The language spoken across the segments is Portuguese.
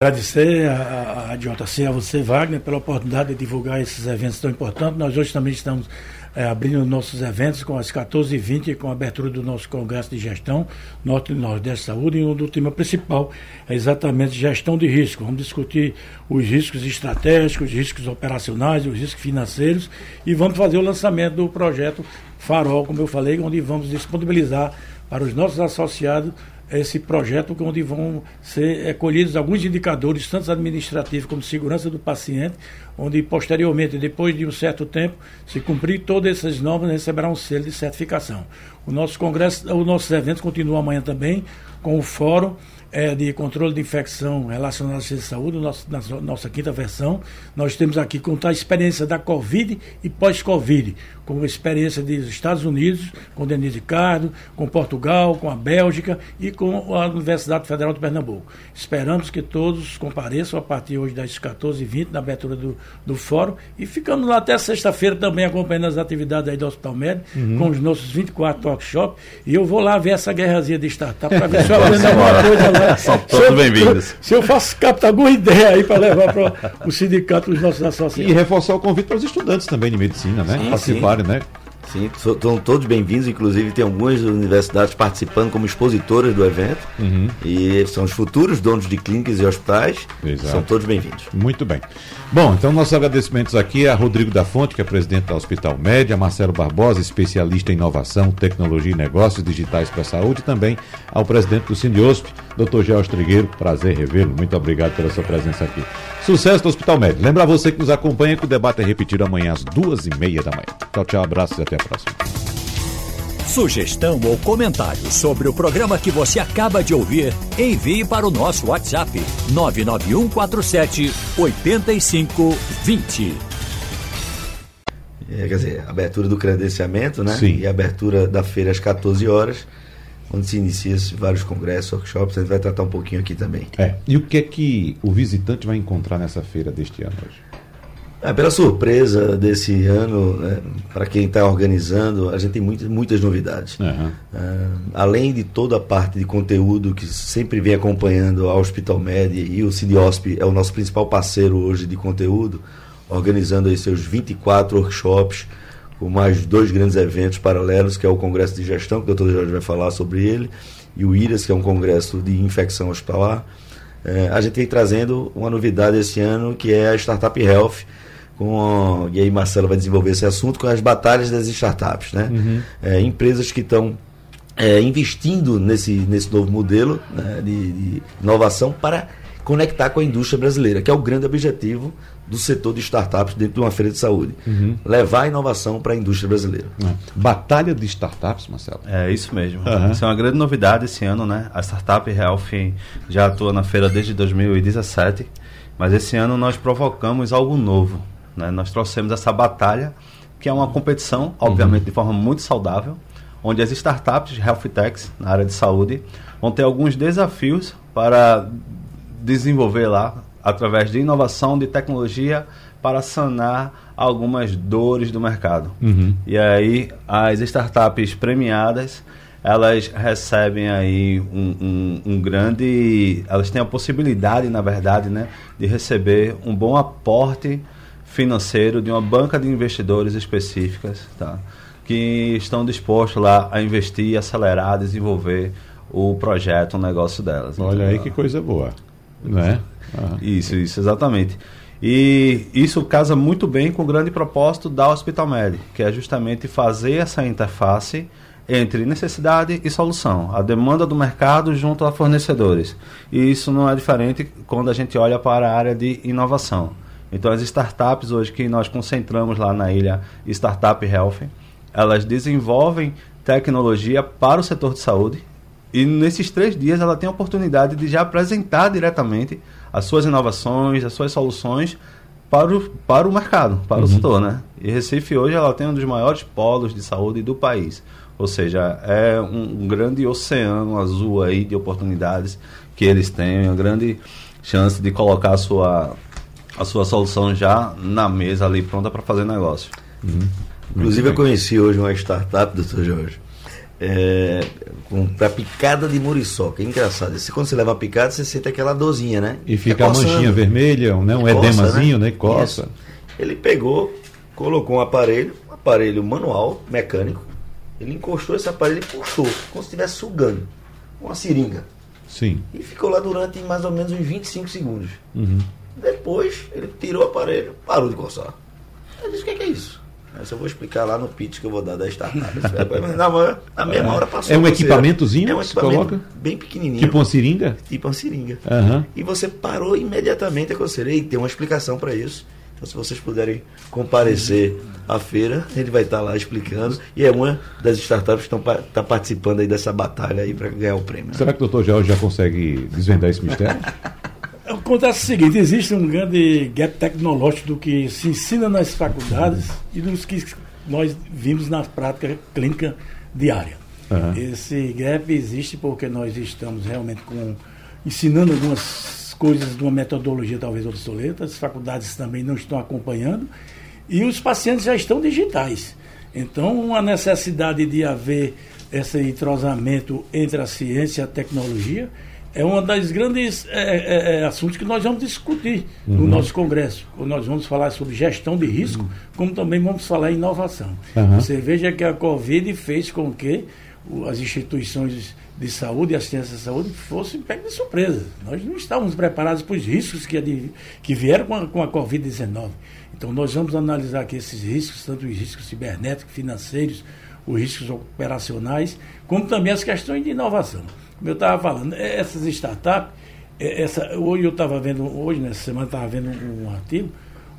Agradecer a, a, JC, a você, Wagner, pela oportunidade de divulgar esses eventos tão importantes. Nós hoje também estamos é, abrindo nossos eventos com as 14h20, com a abertura do nosso Congresso de Gestão, Norte e Nordeste Saúde, e o do tema principal é exatamente gestão de risco. Vamos discutir os riscos estratégicos, os riscos operacionais, os riscos financeiros e vamos fazer o lançamento do projeto Farol, como eu falei, onde vamos disponibilizar para os nossos associados esse projeto onde vão ser colhidos alguns indicadores, tanto administrativos como segurança do paciente, onde posteriormente, depois de um certo tempo, se cumprir todas essas normas, receberá um selo de certificação. O nosso congresso, os nossos eventos continuam amanhã também com o fórum é, de controle de infecção relacionada à ciência de saúde, nossa, nossa quinta versão. Nós temos aqui contar a experiência da Covid e pós-Covid, com a experiência dos Estados Unidos, com Denise Ricardo, com Portugal, com a Bélgica e com a Universidade Federal de Pernambuco. Esperamos que todos compareçam a partir hoje das 14h20, na abertura do, do fórum, e ficamos lá até sexta-feira também acompanhando as atividades aí do Hospital Médio, uhum. com os nossos 24 workshops, e eu vou lá ver essa guerrazinha de startup para ver se eu aprendo alguma coisa lá. São todos bem-vindos. Se eu faço captar alguma ideia aí para levar para o sindicato dos nossos associados. E reforçar o convite para os estudantes também de medicina, né? Sim, Participarem, sim. né? Sim, estão todos bem-vindos, inclusive tem algumas universidades participando como expositoras do evento. Uhum. E são os futuros donos de clínicas e hospitais. Exato. São todos bem-vindos. Muito bem. Bom, então nossos agradecimentos aqui a Rodrigo da Fonte, que é presidente da Hospital Média, a Marcelo Barbosa, especialista em inovação, tecnologia e negócios digitais para a saúde, e também ao presidente do Sindiosp, Dr. George Trigueiro. Prazer revê-lo. Muito obrigado pela sua presença aqui. Sucesso do Hospital Médio. Lembra você que nos acompanha que o debate é repetido amanhã às duas e meia da manhã. Tchau, tchau, abraços e até a próxima. Sugestão ou comentário sobre o programa que você acaba de ouvir, envie para o nosso WhatsApp 99147 8520. É, quer dizer, abertura do credenciamento, né? Sim. E abertura da feira às 14 horas onde se inicia vários congressos, workshops, a gente vai tratar um pouquinho aqui também. É. E o que é que o visitante vai encontrar nessa feira deste ano hoje? É, pela surpresa desse ano, né, para quem está organizando, a gente tem muitas, muitas novidades. Uhum. além de toda a parte de conteúdo que sempre vem acompanhando a Hospital Med e o CIDIOSP é o nosso principal parceiro hoje de conteúdo, organizando aí seus 24 workshops, com mais dois grandes eventos paralelos, que é o Congresso de Gestão, que o Dr. Jorge vai falar sobre ele, e o IRAS, que é um congresso de infecção hospitalar. É, a gente vem trazendo uma novidade esse ano, que é a Startup Health, com, e aí Marcelo vai desenvolver esse assunto, com as batalhas das startups. Né? Uhum. É, empresas que estão é, investindo nesse, nesse novo modelo né, de, de inovação para conectar com a indústria brasileira, que é o grande objetivo do setor de startups dentro de uma feira de saúde. Uhum. Levar a inovação para a indústria brasileira. É. Batalha de startups, Marcelo? É isso mesmo. Uhum. Isso é uma grande novidade esse ano, né? A Startup Health já atua na feira desde 2017, mas esse ano nós provocamos algo novo. Né? Nós trouxemos essa batalha, que é uma competição, obviamente, uhum. de forma muito saudável, onde as startups health techs na área de saúde vão ter alguns desafios para desenvolver lá através de inovação, de tecnologia, para sanar algumas dores do mercado. Uhum. E aí, as startups premiadas, elas recebem aí um, um, um, grande... Elas têm a possibilidade, na verdade, né, de receber um bom aporte financeiro de uma banca de investidores específicas, tá? que estão dispostos lá a investir, acelerar, desenvolver o projeto, o negócio delas. Olha então, aí que coisa boa, né? Uhum. Isso, isso, exatamente. E isso casa muito bem com o grande propósito da Hospital Med, que é justamente fazer essa interface entre necessidade e solução, a demanda do mercado junto a fornecedores. E isso não é diferente quando a gente olha para a área de inovação. Então, as startups hoje que nós concentramos lá na ilha Startup Health, elas desenvolvem tecnologia para o setor de saúde e nesses três dias ela tem a oportunidade de já apresentar diretamente as suas inovações, as suas soluções para o, para o mercado, para uhum. o setor, né? E Recife hoje ela tem um dos maiores polos de saúde do país. Ou seja, é um, um grande oceano azul aí de oportunidades que eles têm, uma grande chance de colocar a sua, a sua solução já na mesa ali pronta para fazer negócio. Uhum. Inclusive eu conheci hoje uma startup, doutor Jorge, é, para picada de muriçoca. É engraçado. Esse, quando você leva a picada, você sente aquela dorzinha, né? E fica a manchinha vermelha, né? um coça, edemazinho, né? né? Coça. Isso. Ele pegou, colocou um aparelho, um aparelho manual, mecânico. Ele encostou esse aparelho e puxou, como se estivesse sugando. Uma seringa. Sim. E ficou lá durante mais ou menos uns 25 segundos. Uhum. Depois, ele tirou o aparelho, parou de coçar. Eu disse: o que é, que é isso? Eu vou explicar lá no pitch que eu vou dar da startup. na, na mesma hora passou. É um equipamentozinho? É um equipamento coloca? bem pequenininho. Tipo uma seringa? Tipo uma seringa. Uhum. E você parou imediatamente a coceira. E tem uma explicação para isso. Então, se vocês puderem comparecer à feira, ele vai estar lá explicando. E é uma das startups que estão tá participando aí dessa batalha aí para ganhar o prêmio. Será que o doutor Jorge já consegue desvendar esse mistério? Acontece o seguinte, existe um grande gap tecnológico do que se ensina nas faculdades e dos que nós vimos na prática clínica diária. Uhum. Esse gap existe porque nós estamos realmente com, ensinando algumas coisas de uma metodologia talvez obsoleta, as faculdades também não estão acompanhando e os pacientes já estão digitais. Então, a necessidade de haver esse entrosamento entre a ciência e a tecnologia é um dos grandes é, é, é, assuntos que nós vamos discutir uhum. no nosso congresso. Nós vamos falar sobre gestão de risco, uhum. como também vamos falar em inovação. Uhum. Você veja que a Covid fez com que as instituições de saúde e assistência à saúde fossem pegas de surpresa. Nós não estávamos preparados para os riscos que, que vieram com a, com a Covid-19. Então, nós vamos analisar aqui esses riscos, tanto os riscos cibernéticos, financeiros, os riscos operacionais, como também as questões de inovação. Como eu estava falando, é, essas startups, é, essa, hoje eu estava vendo, hoje nessa semana estava vendo um, um artigo,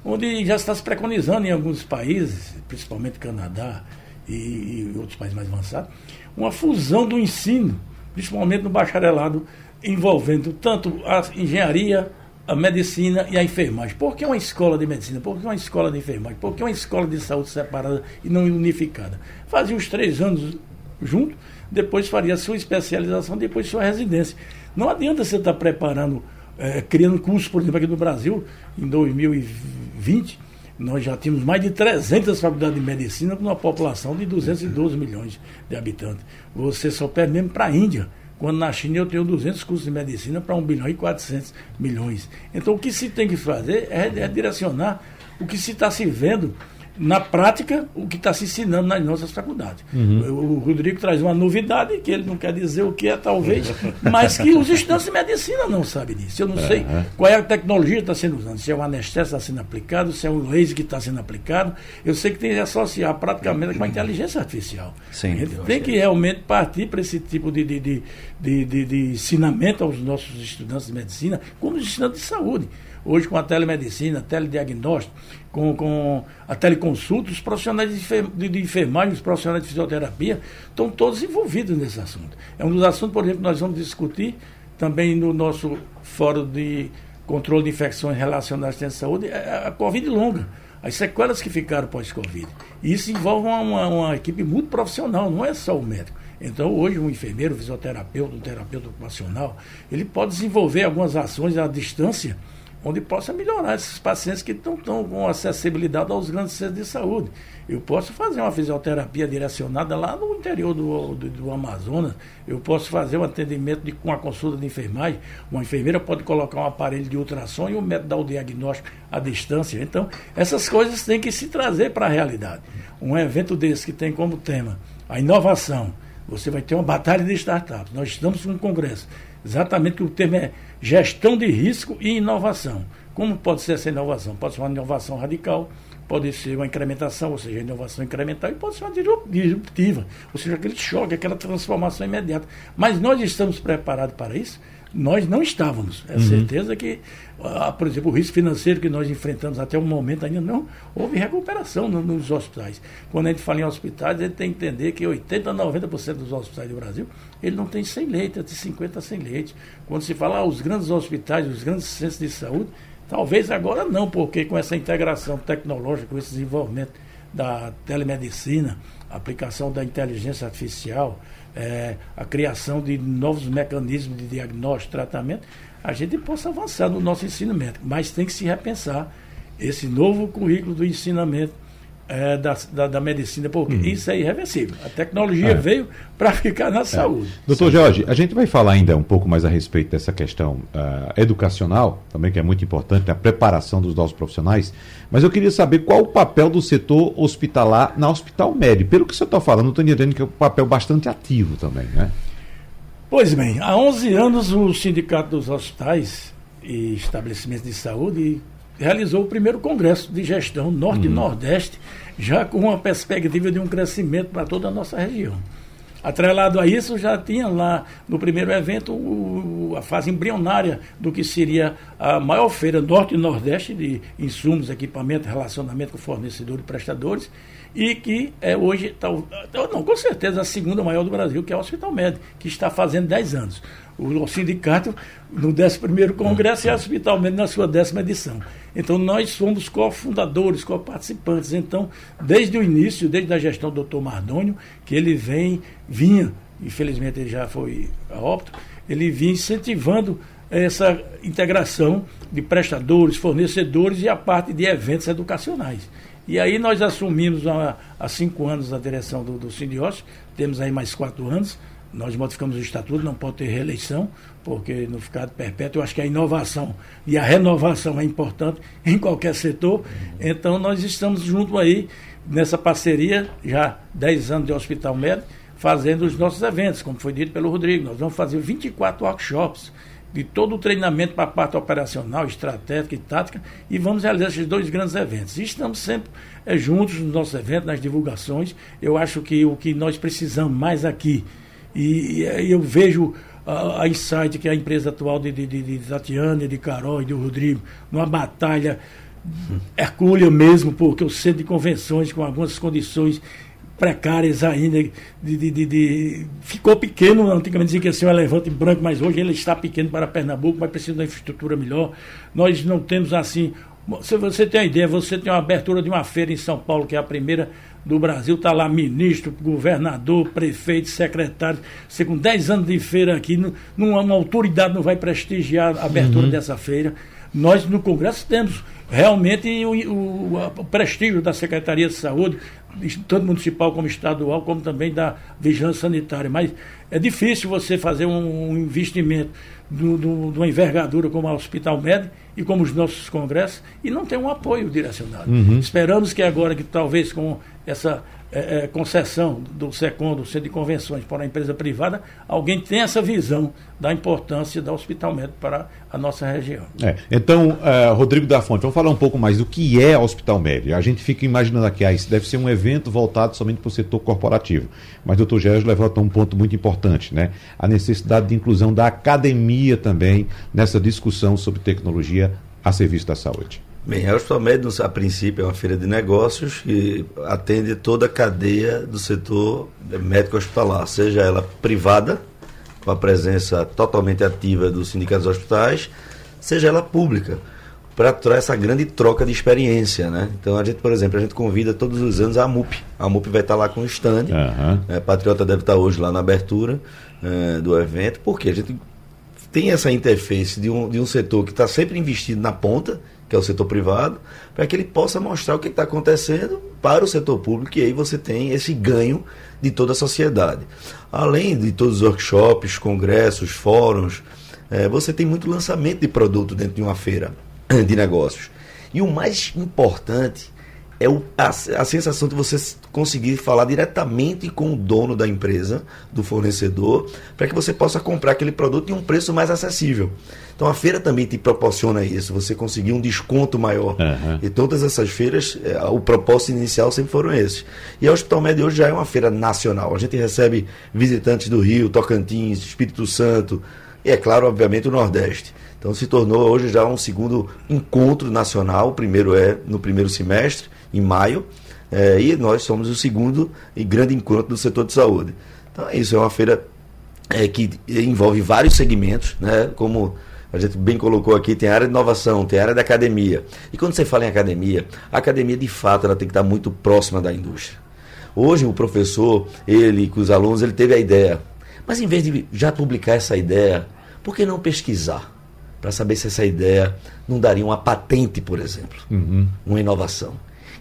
onde já está se preconizando em alguns países, principalmente Canadá e, e outros países mais avançados, uma fusão do ensino principalmente no bacharelado, envolvendo tanto a engenharia, a medicina e a enfermagem. Por que uma escola de medicina? Por que uma escola de enfermagem? Por que uma escola de saúde separada e não unificada? Fazia os três anos junto, depois faria sua especialização, depois sua residência. Não adianta você estar preparando, é, criando cursos, por exemplo, aqui no Brasil, em 2020, nós já tínhamos mais de 300 faculdades de medicina com uma população de 212 milhões de habitantes. Você só perde mesmo para a Índia, quando na China eu tenho 200 cursos de medicina para 1 bilhão e 400 milhões. Então o que se tem que fazer é, é direcionar o que se está se vendo na prática o que está se ensinando nas nossas faculdades. Uhum. O Rodrigo traz uma novidade, que ele não quer dizer o que é, talvez, mas que os estudantes de medicina não sabem disso. Eu não sei qual é a tecnologia que está sendo usada, se é o anestésico que está sendo aplicado, se é o laser que está sendo aplicado. Eu sei que tem que associar praticamente com a inteligência artificial. Sim, a gente tem que realmente partir para esse tipo de, de, de, de, de, de ensinamento aos nossos estudantes de medicina, como os estudantes de saúde. Hoje, com a telemedicina, telediagnóstico, com, com a teleconsulta, os profissionais de, enfermagem, os profissionais de fisioterapia, estão todos envolvidos nesse assunto. É um dos assuntos, por exemplo, que nós vamos discutir também no nosso fórum de controle de infecções relacionadas à assistência de saúde, é a Covid longa, as sequelas que ficaram pós-Covid. Isso envolve uma, uma, equipe muito profissional, não é só o médico. Então, hoje, um enfermeiro, um fisioterapeuta, um terapeuta ocupacional, ele pode desenvolver algumas ações à distância onde possa melhorar esses pacientes que não estão com acessibilidade aos grandes centros de saúde. Eu posso fazer uma fisioterapia direcionada lá no interior do, do, do Amazonas, eu posso fazer um atendimento de, com a consulta de enfermagem, uma enfermeira pode colocar um aparelho de ultrassom e o médico dá o diagnóstico à distância. Então, essas coisas têm que se trazer para a realidade. Um evento desse que tem como tema a inovação, você vai ter uma batalha de startups. Nós estamos com um congresso Exatamente que o termo é gestão de risco e inovação. Como pode ser essa inovação? Pode ser uma inovação radical, pode ser uma incrementação, ou seja, inovação incremental, e pode ser uma disruptiva, ou seja, aquele choque, aquela transformação imediata. Mas nós estamos preparados para isso? Nós não estávamos. É uhum. certeza que, ah, por exemplo, o risco financeiro que nós enfrentamos até o momento ainda não houve recuperação no, nos hospitais. Quando a gente fala em hospitais, a gente tem que entender que 80% a 90% dos hospitais do Brasil ele não tem 100 leitos, é de 50 a 100 leitos. Quando se fala ah, os grandes hospitais, os grandes centros de saúde, talvez agora não, porque com essa integração tecnológica, com esse desenvolvimento da telemedicina, aplicação da inteligência artificial, é, a criação de novos mecanismos de diagnóstico tratamento, a gente possa avançar no nosso ensinamento. Mas tem que se repensar esse novo currículo do ensinamento é, da, da, da, medicina, porque uhum. isso é irreversível. A tecnologia é. veio para ficar na é. saúde. Doutor Jorge, a gente vai falar ainda um pouco mais a respeito dessa questão uh, educacional, também que é muito importante, a preparação dos nossos profissionais, mas eu queria saber qual o papel do setor hospitalar na Hospital Médio. Pelo que você está falando, estou entendendo que é um papel bastante ativo também, né? Pois bem, há 11 anos o Sindicato dos Hospitais e Estabelecimentos de Saúde realizou o primeiro congresso de gestão Norte uhum. e Nordeste, já com uma perspectiva de um crescimento para toda a nossa região. Atrelado a isso, já tinha lá no primeiro evento o, a fase embrionária do que seria a maior feira Norte e Nordeste de insumos, equipamento, relacionamento com fornecedores e prestadores, e que é hoje, está, não, com certeza, a segunda maior do Brasil, que é o Hospital Médico, que está fazendo 10 anos. O sindicato no 11 Congresso e o Hospital Médico na sua décima edição. Então, nós somos cofundadores, co-participantes. Então, desde o início, desde a gestão do doutor Mardônio, que ele vem, vinha, infelizmente ele já foi a óbito, ele vinha incentivando essa integração de prestadores, fornecedores e a parte de eventos educacionais. E aí nós assumimos há, há cinco anos a direção do, do Sindiós, temos aí mais quatro anos, nós modificamos o estatuto, não pode ter reeleição, porque no ficado perpétuo eu acho que a inovação e a renovação é importante em qualquer setor. Então nós estamos junto aí nessa parceria, já 10 anos de Hospital Médico, fazendo os nossos eventos, como foi dito pelo Rodrigo. Nós vamos fazer 24 workshops de todo o treinamento para a parte operacional, estratégica e tática, e vamos realizar esses dois grandes eventos. E estamos sempre é, juntos nos nossos eventos, nas divulgações. Eu acho que o que nós precisamos mais aqui, e, e eu vejo a, a Insight, que a empresa atual de, de, de, de Tatiana, de Carol e de Rodrigo, numa batalha hercúlea mesmo, porque o centro de convenções com algumas condições precárias ainda. De, de, de, de, ficou pequeno, antigamente dizia que ia ser um elefante branco, mas hoje ele está pequeno para Pernambuco, mas precisa de uma infraestrutura melhor. Nós não temos assim. Se você tem a ideia, você tem uma abertura de uma feira em São Paulo, que é a primeira do Brasil, está lá ministro, governador, prefeito, secretário. Você com 10 anos de feira aqui, não, uma autoridade não vai prestigiar a abertura uhum. dessa feira. Nós no Congresso temos realmente o, o, o, prestígio da Secretaria de Saúde, tanto municipal como estadual, como também da vigilância sanitária. Mas é difícil você fazer um, um investimento de uma envergadura como o Hospital Médico e como os nossos congressos e não ter um apoio direcionado. Uhum. Esperamos que agora, que talvez com essa é, é, concessão do SECOM, do Centro de Convenções, para a empresa privada, alguém tem essa visão da importância da Hospital Médico para a nossa região. É, então, uh, Rodrigo da Fonte, vamos falar um pouco mais do que é Hospital Médico. A gente fica imaginando aqui, ah, isso deve ser um evento voltado somente para o setor corporativo. Mas o doutor Gérard levanta um ponto muito importante, né? A necessidade de inclusão da academia também nessa discussão sobre tecnologia a serviço da saúde. Bem, a Hospitalmed, a princípio, é uma feira de negócios que atende toda a cadeia do setor médico hospitalar, seja ela privada, com a presença totalmente ativa dos sindicatos hospitais, seja ela pública, para essa grande troca de experiência. Né? Então, a gente, por exemplo, a gente convida todos os anos a MUP. A MUP vai estar lá com o stand. Uhum. É, Patriota deve estar hoje lá na abertura é, do evento, porque a gente tem essa interface de um, de um setor que está sempre investido na ponta que é o setor privado, para que ele possa mostrar o que está acontecendo para o setor público e aí você tem esse ganho de toda a sociedade. Além de todos os workshops, congressos, fóruns, é, você tem muito lançamento de produto dentro de uma feira de negócios. E o mais importante é o, a, a sensação de você conseguir falar diretamente com o dono da empresa, do fornecedor, para que você possa comprar aquele produto em um preço mais acessível. Então a feira também te proporciona isso, você conseguir um desconto maior. Uhum. E todas essas feiras, é, o propósito inicial sempre foram esses. E a Hospital Médio hoje já é uma feira nacional. A gente recebe visitantes do Rio, Tocantins, Espírito Santo e, é claro, obviamente, o Nordeste. Então se tornou hoje já um segundo encontro nacional. O primeiro é no primeiro semestre, em maio, é, e nós somos o segundo grande encontro do setor de saúde. Então é isso, é uma feira é, que envolve vários segmentos, né, como a gente bem colocou aqui, tem a área de inovação, tem a área da academia. E quando você fala em academia, a academia de fato ela tem que estar muito próxima da indústria. Hoje o professor, ele com os alunos, ele teve a ideia. Mas em vez de já publicar essa ideia, por que não pesquisar? Para saber se essa ideia não daria uma patente, por exemplo, uhum. uma inovação.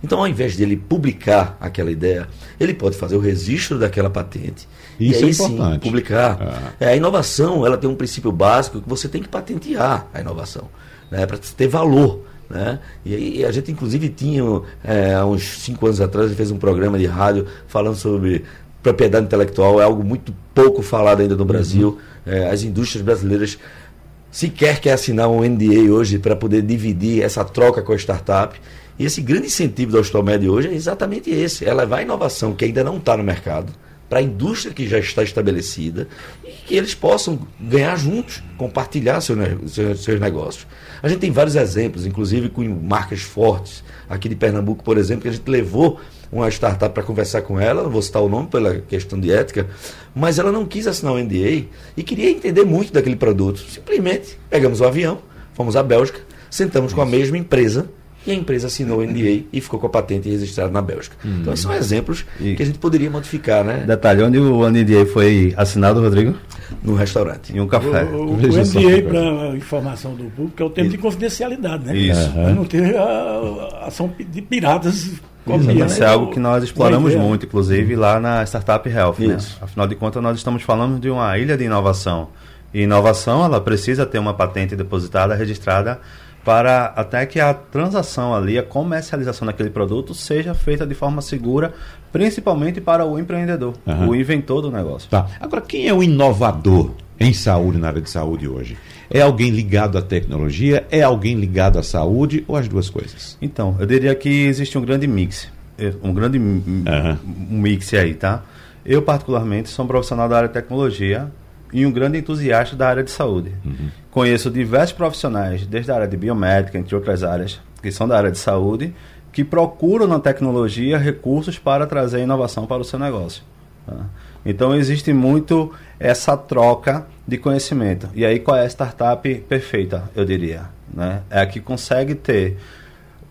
Então, ao invés dele publicar aquela ideia, ele pode fazer o registro daquela patente. Isso e aí, é importante. Sim, publicar. É, a inovação ela tem um princípio básico que você tem que patentear a inovação, né, para ter valor. Né? E aí a gente inclusive tinha, é, há uns cinco anos atrás, a gente fez um programa de rádio falando sobre propriedade intelectual, é algo muito pouco falado ainda no Brasil. Uhum. É, as indústrias brasileiras sequer quer assinar um NDA hoje para poder dividir essa troca com a startup. E esse grande incentivo da Austomed hoje é exatamente esse: é levar a inovação que ainda não está no mercado para a indústria que já está estabelecida e que eles possam ganhar juntos, compartilhar seu, seus, seus negócios. A gente tem vários exemplos, inclusive com marcas fortes. Aqui de Pernambuco, por exemplo, que a gente levou uma startup para conversar com ela, não vou citar o nome pela questão de ética, mas ela não quis assinar o um NDA e queria entender muito daquele produto. Simplesmente pegamos o avião, fomos à Bélgica, sentamos com a mesma empresa e a empresa assinou o NDA e ficou com a patente registrada na Bélgica. Hum. Então, esses são exemplos e... que a gente poderia modificar, né? Detalhe, onde o NDA foi assinado, Rodrigo? No restaurante. Em um café. O, o, o NDA, para informação do público, é o termo Isso. de confidencialidade, né? Isso. Para não ter a, a ação de piratas Copia, Isso é algo que nós exploramos muito, inclusive lá na Startup Health. Né? Afinal de contas, nós estamos falando de uma ilha de inovação. E inovação, ela precisa ter uma patente depositada, registrada para até que a transação ali, a comercialização daquele produto seja feita de forma segura, principalmente para o empreendedor, uhum. o inventor do negócio. Tá. Agora, quem é o inovador em saúde, na área de saúde hoje? É alguém ligado à tecnologia? É alguém ligado à saúde ou as duas coisas? Então, eu diria que existe um grande mix. Eh, um grande uhum. mix aí, tá? Eu, particularmente, sou um profissional da área de tecnologia e um grande entusiasta da área de saúde. Uhum. Conheço diversos profissionais, desde a área de biomédica, entre outras áreas, que são da área de saúde, que procuram na tecnologia recursos para trazer inovação para o seu negócio. Tá? Então existe muito essa troca de conhecimento. E aí qual é a startup perfeita, eu diria? Né? É a que consegue ter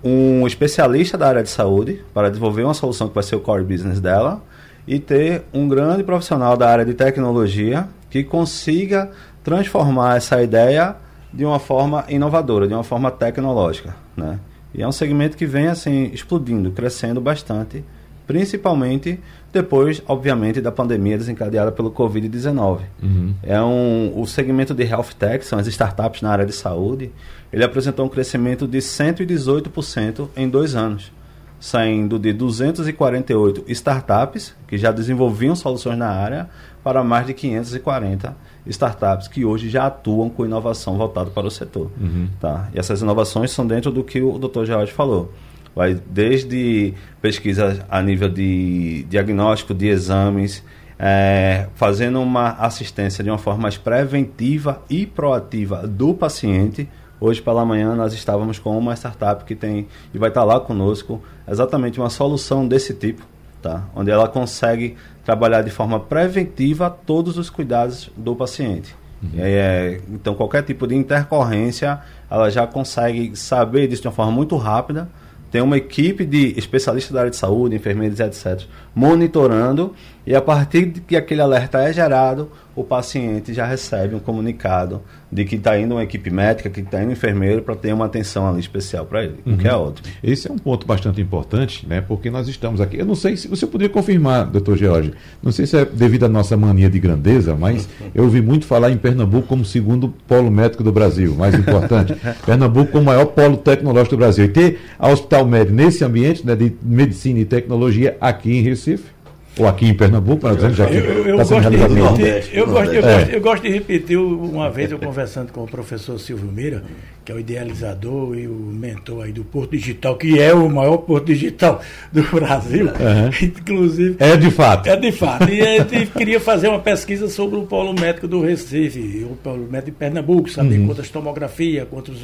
um especialista da área de saúde para desenvolver uma solução que vai ser o core business dela e ter um grande profissional da área de tecnologia que consiga transformar essa ideia de uma forma inovadora, de uma forma tecnológica, né? E é um segmento que vem assim explodindo, crescendo bastante, principalmente depois, obviamente, da pandemia desencadeada pelo Covid-19. Uhum. É um o segmento de health tech, são as startups na área de saúde, ele apresentou um crescimento de 118% em dois anos, saindo de 248 startups que já desenvolviam soluções na área para mais de 540 startups que hoje já atuam com inovação voltada para o setor. Uhum. Tá? E essas inovações são dentro do que o Dr. George falou. Vai desde pesquisa a nível de diagnóstico de exames, é, fazendo uma assistência de uma forma mais preventiva e proativa do paciente. Hoje pela manhã nós estávamos com uma startup que tem e vai estar lá conosco exatamente uma solução desse tipo tá? onde ela consegue trabalhar de forma preventiva todos os cuidados do paciente. Uhum. É, então, qualquer tipo de intercorrência, ela já consegue saber disso de uma forma muito rápida. Tem uma equipe de especialistas da área de saúde, enfermeiros, etc., monitorando, e a partir de que aquele alerta é gerado, o paciente já recebe um comunicado de que está indo uma equipe médica, que está indo um enfermeiro para ter uma atenção ali especial para ele, uhum. o que é uhum. ótimo. Esse é um ponto bastante importante, né? Porque nós estamos aqui. Eu não sei se você poderia confirmar, doutor George, não sei se é devido à nossa mania de grandeza, mas eu ouvi muito falar em Pernambuco como segundo polo médico do Brasil, mais importante. Pernambuco como o maior polo tecnológico do Brasil. E ter a Hospital Médio nesse ambiente né, de medicina e tecnologia aqui em Recife ou aqui em Pernambuco, por exemplo, já que está sendo realizado no Nordeste. Eu, gosto, eu, é. gosto, eu gosto de repetir, uma vez eu conversando com o professor Silvio Mira, que é o idealizador e o mentor aí do Porto Digital, que é o maior Porto Digital do Brasil, uhum. inclusive. É de fato. É de fato. E ele queria fazer uma pesquisa sobre o polo médico do Recife, o polo médico de Pernambuco, saber uhum. quantas tomografias, quantas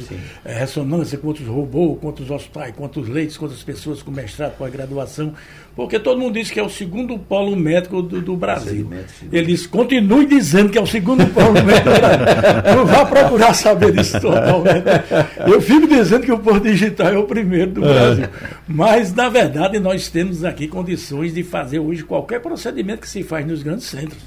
é, ressonância, quantos robôs, quantos hospitais, quantos leitos, quantas pessoas com mestrado, pós-graduação, porque todo mundo diz que é o segundo polo médico do, do Brasil. Ele disse, continue dizendo que é o segundo polo médico do Brasil. Não vá procurar saber disso totalmente. Eu fico dizendo que o Porto Digital é o primeiro do Brasil. Mas, na verdade, nós temos aqui condições de fazer hoje qualquer procedimento que se faz nos grandes centros.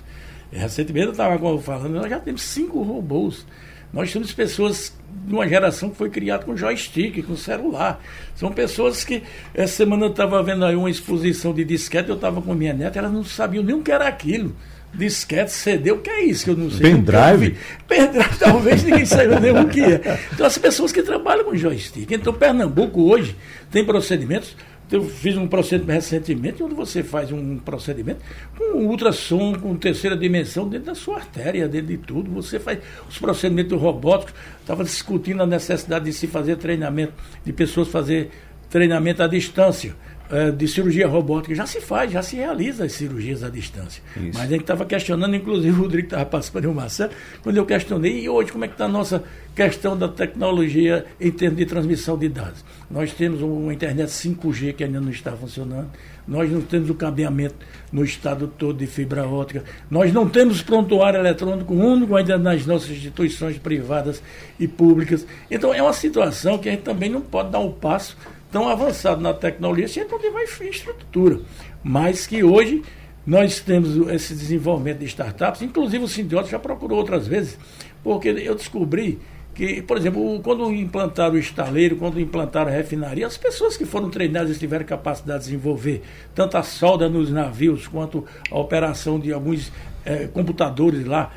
Recentemente eu estava falando, nós já temos cinco robôs Nós temos pessoas de uma geração que foi criada com joystick, com celular. São pessoas que. Essa semana eu estava vendo aí uma exposição de disquete, eu estava com minha neta, ela não sabia nem o que era aquilo disquete, CD, o que é isso que eu não sei. Pendrive? Pendrive, talvez ninguém saiba nem o que é. Então, as pessoas que trabalham com joystick. Então, Pernambuco hoje tem procedimentos. Eu fiz um procedimento recentemente onde você faz um procedimento com ultrassom, com terceira dimensão dentro da sua artéria, dentro de tudo. Você faz os procedimentos robóticos. Estava discutindo a necessidade de se fazer treinamento, de pessoas fazer treinamento à distância é, de cirurgia robótica já se faz, já se realiza as cirurgias à distância. Isso. Mas a gente estava questionando, inclusive o Rodrigo estava participando de uma série, quando eu questionei, e hoje como é que está a nossa questão da tecnologia em termos de transmissão de dados? Nós temos uma internet 5G que ainda não está funcionando, nós não temos o cabeamento no estado todo de fibra ótica, nós não temos prontuário eletrônico único ainda nas nossas instituições privadas e públicas. Então é uma situação que a gente também não pode dar um passo tão avançado na tecnologia se a gente não tiver infraestrutura. Mas que hoje nós temos esse desenvolvimento de startups, inclusive o Sindiota já procurou outras vezes, porque eu descobri que, por exemplo, quando implantaram o estaleiro, quando implantaram a refinaria, as pessoas que foram treinadas tiveram capacidade de desenvolver tanto a solda nos navios quanto a operação de alguns é, computadores lá,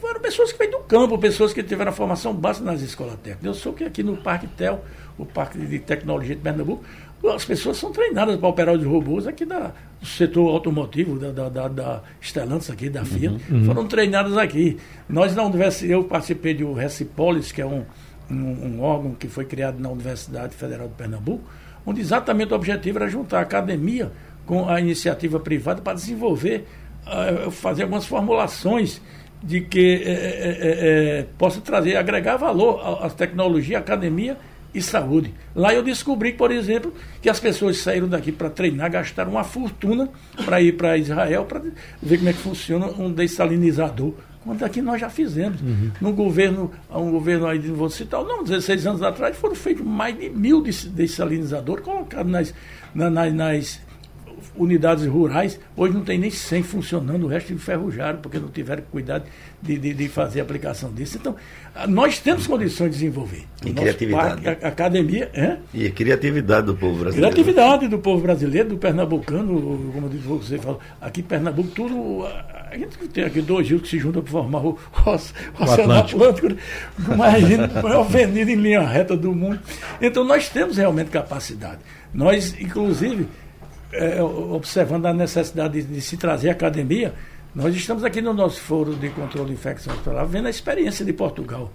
foram pessoas que vêm do campo, pessoas que tiveram a formação básica nas escolas técnicas. Eu sou que aqui no Parque TEL o Parque de Tecnologia de Pernambuco, as pessoas são treinadas para operar os robôs aqui da, do setor automotivo, da, da, da, da Stellantis aqui, da Fiat, uhum, uhum. foram treinadas aqui. Nós na universidade, eu participei do Recipolis, que é um, um, um, órgão que foi criado na Universidade Federal de Pernambuco, onde exatamente o objetivo era juntar a academia com a iniciativa privada para desenvolver, uh, fazer algumas formulações de que é, é, é, possa trazer, agregar valor às tecnologias, à academia e saúde. Lá eu descobri, por exemplo, que as pessoas saíram daqui para treinar, gastaram uma fortuna para ir para Israel para ver como é que funciona um dessalinizador. Quando aqui nós já fizemos. Uhum. No governo, um governo aí, vou citar, não, 16 anos atrás, foram feitos mais de mil dessalinizadores colocados nas, nas, nas unidades rurais, hoje não tem nem 100 funcionando, o resto enferrujaram, porque não tiveram cuidado de, de, de, fazer a aplicação disso. Então, nós temos condições de desenvolver. E criatividade. Parque, a, a academia. É? E a criatividade do povo brasileiro. Criatividade do povo brasileiro, do pernambucano, como você falou. Aqui em Pernambuco, tudo. A gente tem aqui dois rios que se juntam para formar o, o, o Oceano Atlântico. Atlântico. Imagina, a maior avenida em linha reta do mundo. Então, nós temos realmente capacidade. Nós, inclusive é, observando a necessidade de, de, se trazer academia, nós estamos aqui no nosso foro de controle de infecção hospitalar vendo a experiência de Portugal,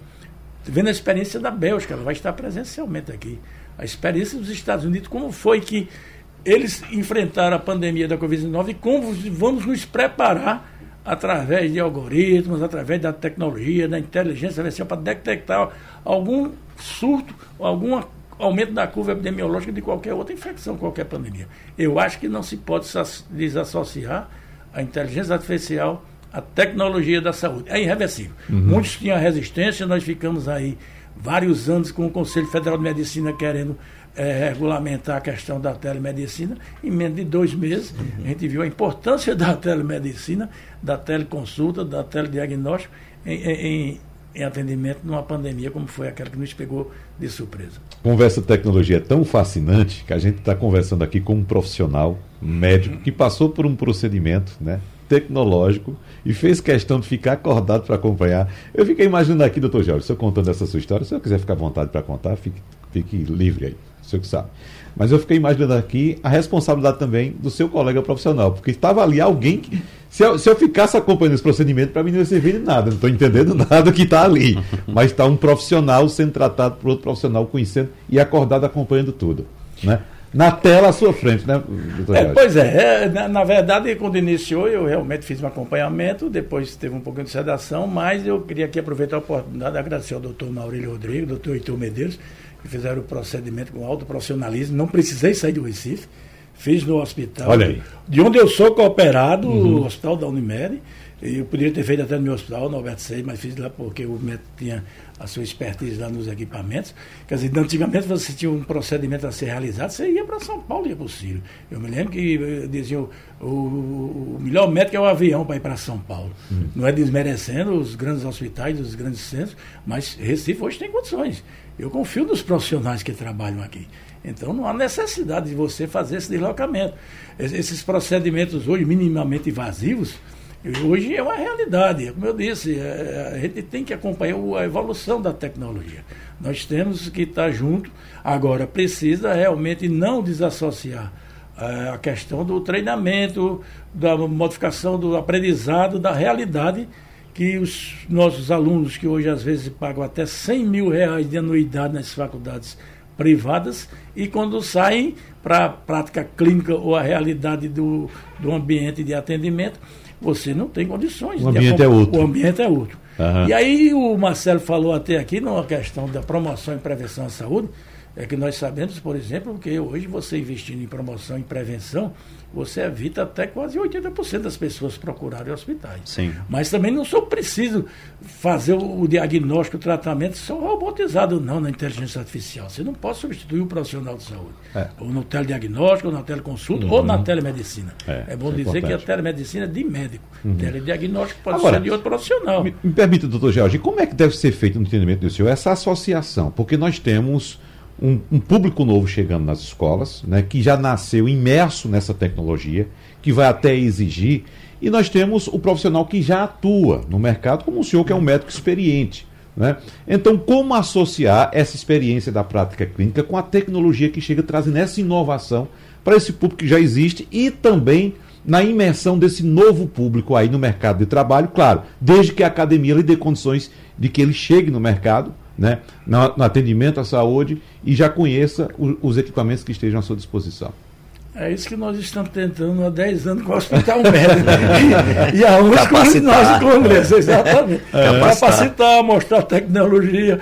vendo a experiência da Bélgica, ela vai estar presencialmente aqui. A experiência dos Estados Unidos, como foi que eles enfrentaram a pandemia da Covid-19 e como vamos nos preparar através de algoritmos, através da tecnologia, da inteligência artificial para detectar algum surto, alguma aumento da curva epidemiológica de qualquer outra infecção, qualquer pandemia. Eu acho que não se pode desassociar a inteligência artificial à tecnologia da saúde. É irreversível. Uhum. Muitos tinham resistência, nós ficamos aí vários anos com o Conselho Federal de Medicina querendo é, regulamentar a questão da telemedicina. Em menos de dois meses, uhum. a gente viu a importância da telemedicina, da teleconsulta, da telediagnóstico em, em, em atendimento numa pandemia como foi aquela que nos pegou de surpresa. Conversa tecnologia é tão fascinante que a gente está conversando aqui com um profissional médico que passou por um procedimento né, tecnológico e fez questão de ficar acordado para acompanhar. Eu fiquei imaginando aqui, doutor Jorge, se eu contando essa sua história, se eu quiser ficar à vontade para contar, fique, fique livre aí, o senhor que sabe. Mas eu fiquei imaginando aqui a responsabilidade também do seu colega profissional, porque estava ali alguém que. Se eu, se eu ficasse acompanhando esse procedimento, para mim não ia servir de nada, não estou entendendo nada que está ali. Mas está um profissional sendo tratado por outro profissional conhecendo e acordado acompanhando tudo. Né? Na tela à sua frente, né, doutor é, Pois é, é na, na, verdade, quando iniciou, eu realmente fiz um acompanhamento, depois teve um pouquinho de sedação, mas eu queria aqui aproveitar a oportunidade de agradecer ao doutor Maurílio Rodrigues, doutor Heitor Medeiros, que fizeram o procedimento com alto profissionalismo. Não precisei sair do Recife, fiz no hospital. Olha aí. De onde eu sou cooperado, uhum. o hospital da Unimed. Eu poderia ter feito até no meu hospital, no Alberto Sei, mas fiz lá porque o médico tinha a sua expertise lá nos equipamentos. Quer dizer, antigamente você tinha um procedimento a ser realizado, você ia para São Paulo, ia para o Ciro. Eu me lembro que eh, diziam o, o, melhor médico é o avião para ir para São Paulo. Hum. Não é desmerecendo os grandes hospitais, os grandes centros, mas Recife hoje tem condições. Eu confio nos profissionais que trabalham aqui. Então não há necessidade de você fazer esse deslocamento. Esses procedimentos hoje minimamente invasivos, Hoje é uma realidade, como eu disse, é, a gente tem que acompanhar a evolução da tecnologia. Nós temos que estar junto. Agora, precisa realmente não desassociar é, a questão do treinamento, da modificação do aprendizado, da realidade que os nossos alunos, que hoje às vezes pagam até 100 mil reais de anuidade nas faculdades privadas, e quando saem para a prática clínica ou a realidade do, do ambiente de atendimento, você não tem condições. O ambiente é outro. O ambiente é outro. Uhum. E aí o Marcelo falou até aqui numa questão da promoção e prevenção à saúde, é que nós sabemos, por exemplo, que hoje você investindo em promoção e prevenção, você evita até quase 80% das pessoas procurarem hospitais. Sim. Mas também não sou preciso fazer o, diagnóstico, o tratamento só robotizado, não, na inteligência artificial. Você não pode substituir o profissional de saúde. É. Ou no telediagnóstico, ou na teleconsulta, uhum. ou na telemedicina. É, é bom é dizer importante. que a telemedicina é de médico. Uhum. Telediagnóstico pode Agora, ser de outro profissional. Me, me permita, doutor George, como é que deve ser feito no entendimento do senhor essa associação? Porque nós temos um, um, público novo chegando nas escolas, né, que já nasceu imerso nessa tecnologia, que vai até exigir, e nós temos o profissional que já atua no mercado, como o senhor, que é um médico experiente. Né? Então, como associar essa experiência da prática clínica com a tecnologia que chega trazendo essa inovação para esse público que já existe e também na imersão desse novo público aí no mercado de trabalho, claro, desde que a academia lhe dê condições de que ele chegue no mercado né, no, atendimento à saúde e já conheça o, os equipamentos que estejam à sua disposição. É isso que nós estamos tentando há 10 anos com o Hospital Médico. e, e uns com o nosso Congresso, exatamente. É. Capacitar, mostrar tecnologia,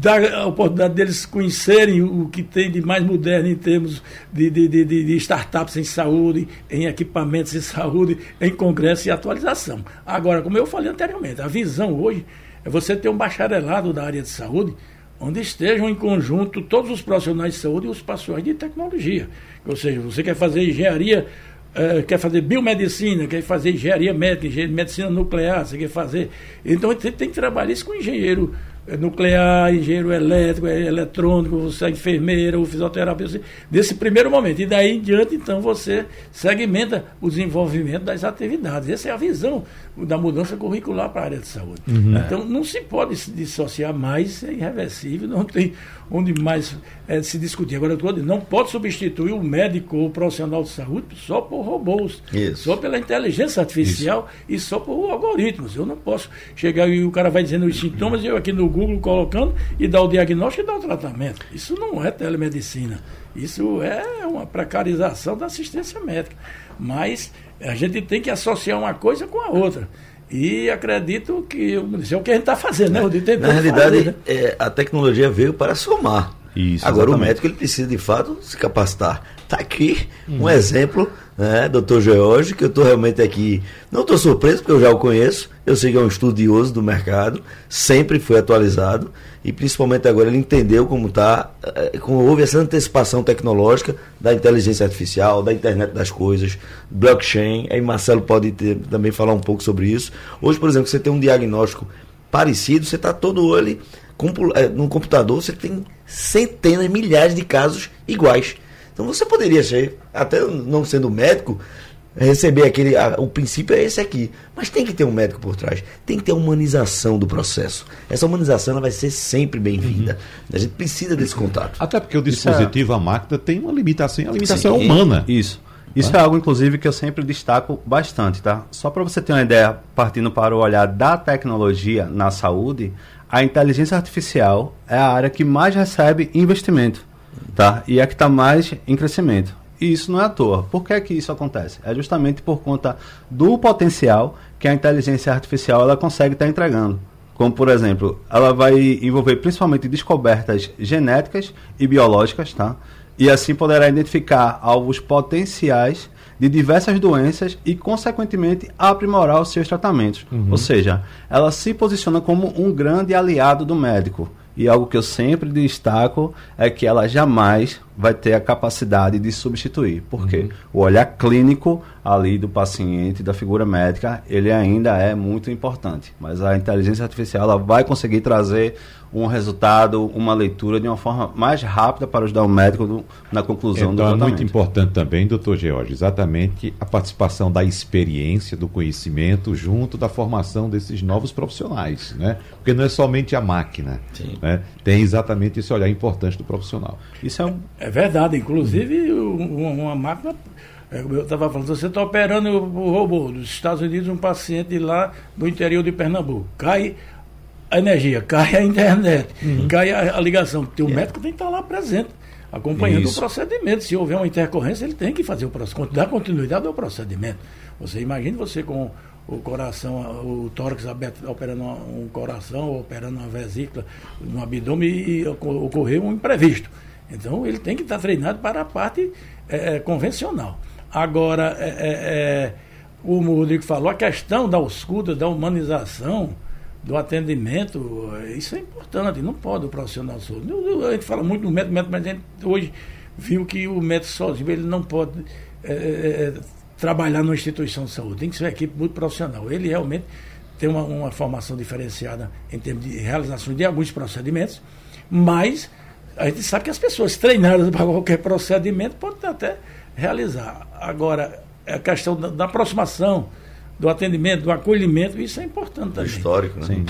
dar a oportunidade deles conhecerem o que tem de mais moderno em termos de, de, de, de startups em saúde, em equipamentos em saúde, em congresso e atualização. Agora, como eu falei anteriormente, a visão hoje é você ter um bacharelado da área de saúde, onde estejam em conjunto todos os profissionais de saúde e os profissionais de tecnologia. Ou seja, você quer fazer engenharia, uh, quer fazer biomedicina, quer fazer engenharia médica, engenharia, medicina nuclear, você quer fazer. Então você tem que trabalhar isso com engenheiro nuclear, engenheiro elétrico, é eletrônico, você é enfermeira, o fisioterapeuta, desse primeiro momento. E daí em diante, então, você segmenta o desenvolvimento das atividades. Essa é a visão da mudança curricular para a área de saúde. Uhum. Então, não se pode se dissociar mais, é irreversível, não tem onde mais é, se discutir. Agora, eu estou dizendo, não pode substituir o médico ou o profissional de saúde só por robôs, Isso. só pela inteligência artificial Isso. e só por algoritmos. Eu não posso chegar e o cara vai dizendo os sintomas e eu aqui no Google colocando e dar o diagnóstico e dar o tratamento. Isso não é telemedicina. Isso é uma precarização da assistência médica. Mas a gente tem que associar uma coisa com a outra. E acredito que isso é o que a gente está fazendo, né? Na realidade, fazer, né? é, a tecnologia veio para somar. Isso, Agora exatamente. o médico ele precisa de fato se capacitar. Está aqui um hum. exemplo, né, doutor George, que eu estou realmente aqui. Não estou surpreso, porque eu já o conheço. Eu sei que é um estudioso do mercado, sempre foi atualizado e principalmente agora ele entendeu como está, eh, como houve essa antecipação tecnológica da inteligência artificial, da internet das coisas, blockchain. Aí Marcelo pode ter, também falar um pouco sobre isso. Hoje, por exemplo, você tem um diagnóstico parecido, você está todo eh, no computador, você tem centenas, milhares de casos iguais. Então você poderia ser, até não sendo médico, receber aquele. A, o princípio é esse aqui. Mas tem que ter um médico por trás. Tem que ter a humanização do processo. Essa humanização ela vai ser sempre bem-vinda. Uhum. A gente precisa desse contato. Até porque o dispositivo, é... a máquina, tem uma limitação. A limitação Sim, é humana. Isso. Isso é algo, inclusive, que eu sempre destaco bastante, tá? Só para você ter uma ideia, partindo para o olhar da tecnologia na saúde, a inteligência artificial é a área que mais recebe investimento, tá? E é que está mais em crescimento. E isso não é à toa. Por que, que isso acontece? É justamente por conta do potencial que a inteligência artificial ela consegue estar tá entregando. Como, por exemplo, ela vai envolver principalmente descobertas genéticas e biológicas, tá? E assim poderá identificar alvos potenciais de diversas doenças e, consequentemente, aprimorar os seus tratamentos. Uhum. Ou seja, ela se posiciona como um grande aliado do médico. E algo que eu sempre destaco é que ela jamais vai ter a capacidade de substituir. Porque uhum. o olhar clínico ali do paciente, da figura médica, ele ainda é muito importante. Mas a inteligência artificial ela vai conseguir trazer um resultado, uma leitura de uma forma mais rápida para ajudar o médico do, na conclusão então, do tratamento. é muito importante também, doutor George, exatamente a participação da experiência, do conhecimento, junto da formação desses novos profissionais, né? Porque não é somente a máquina, né? tem exatamente esse olhar importante do profissional. Isso é, um... é verdade, inclusive uma máquina é, eu estava falando, você está operando o robô dos Estados Unidos, um paciente lá do interior de Pernambuco. Cai a energia, cai a internet, uhum. cai a, a ligação. O yeah. médico tem que estar lá presente, acompanhando Isso. o procedimento. Se houver uma intercorrência, ele tem que fazer o procedimento, dar continuidade ao procedimento. Você imagine você com o coração, o tórax aberto, operando um coração, operando uma vesícula no abdômen e ocorrer um imprevisto. Então ele tem que estar treinado para a parte é, é convencional. Agora, é, é, é o Rodrigo falou, a questão da oscuda, da humanização, do atendimento, isso é importante, não pode o profissional sozinho. A gente fala muito do médico, mas a gente hoje viu que o médico sozinho ele não pode é, é, é, trabalhar numa instituição de saúde, tem que ser uma equipe muito profissional. Ele realmente tem uma, uma formação diferenciada em termos de realização de alguns procedimentos, mas a gente sabe que as pessoas treinadas para qualquer procedimento podem até realizar. Agora, a questão da, da aproximação do atendimento, do acolhimento, isso é importante também. Histórico, né? Sim.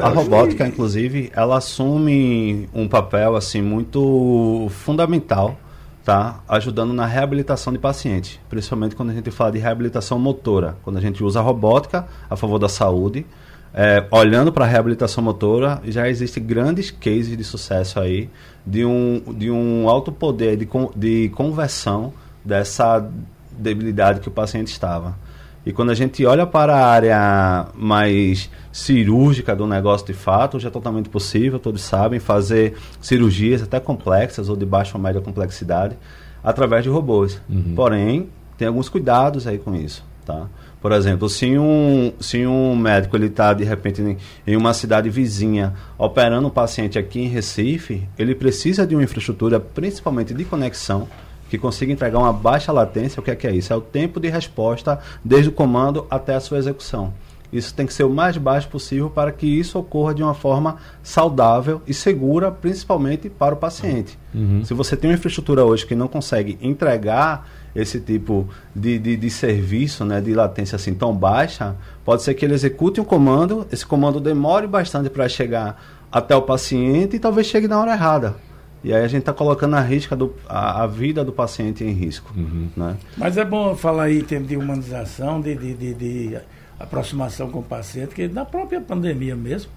a robótica, inclusive, ela assume um papel assim muito fundamental, tá? Ajudando na reabilitação de pacientes, principalmente quando a gente fala de reabilitação motora, quando a gente usa a robótica a favor da saúde. É, olhando para a reabilitação motora, já existem grandes cases de sucesso aí de um, de um alto poder de, de conversão dessa debilidade que o paciente estava. E quando a gente olha para a área mais cirúrgica do negócio de fato, já é totalmente possível, todos sabem, fazer cirurgias até complexas ou de baixa ou média complexidade através de robôs. Uhum. Porém, tem alguns cuidados aí com isso, tá? Por exemplo, se um, se um médico ele está de repente em, em uma cidade vizinha operando um paciente aqui em Recife, ele precisa de uma infraestrutura, principalmente de conexão, que consiga entregar uma baixa latência, o que é, que é isso? É o tempo de resposta desde o comando até a sua execução. Isso tem que ser o mais baixo possível para que isso ocorra de uma forma saudável e segura, principalmente para o paciente. Uhum. Se você tem uma infraestrutura hoje que não consegue entregar esse tipo de, de, de, serviço, né, de latência assim tão baixa, pode ser que ele execute um comando, esse comando demore bastante para chegar até o paciente e talvez chegue na hora errada. E aí a gente está colocando a, risca do, a, a, vida do paciente em risco. Uhum. Né? Mas é bom falar aí em termos de humanização, de, de, de, de aproximação com o paciente, que na própria pandemia mesmo,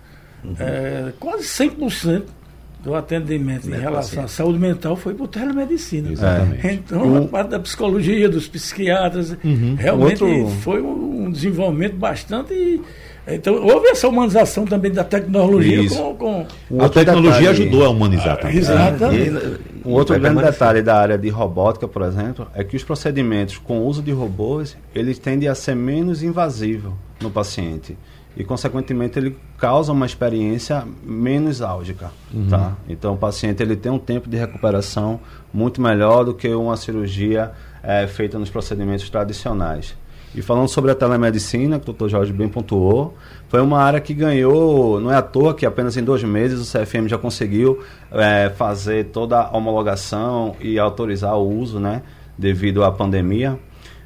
uhum. é, quase 100% do atendimento em relação à saúde mental foi por telemedicina. Exatamente. Então, a parte da psicologia, dos psiquiatras, uhum. realmente Outro... foi um desenvolvimento bastante então, houve essa humanização também da tecnologia com, com... A tecnologia detalhe, ajudou a humanizar também. Exatamente. Um outro grande detalhe da área de robótica, por exemplo, é que os procedimentos com o uso de robôs, eles tendem a ser menos invasivos no paciente. E, consequentemente, ele causa uma experiência menos álgica. Uhum. Tá? Então, o paciente ele tem um tempo de recuperação muito melhor do que uma cirurgia é, feita nos procedimentos tradicionais. E falando sobre a telemedicina, que o Dr. Jorge bem pontuou, foi uma área que ganhou, não é à toa que apenas em dois meses o CFM já conseguiu é, fazer toda a homologação e autorizar o uso, né, devido à pandemia.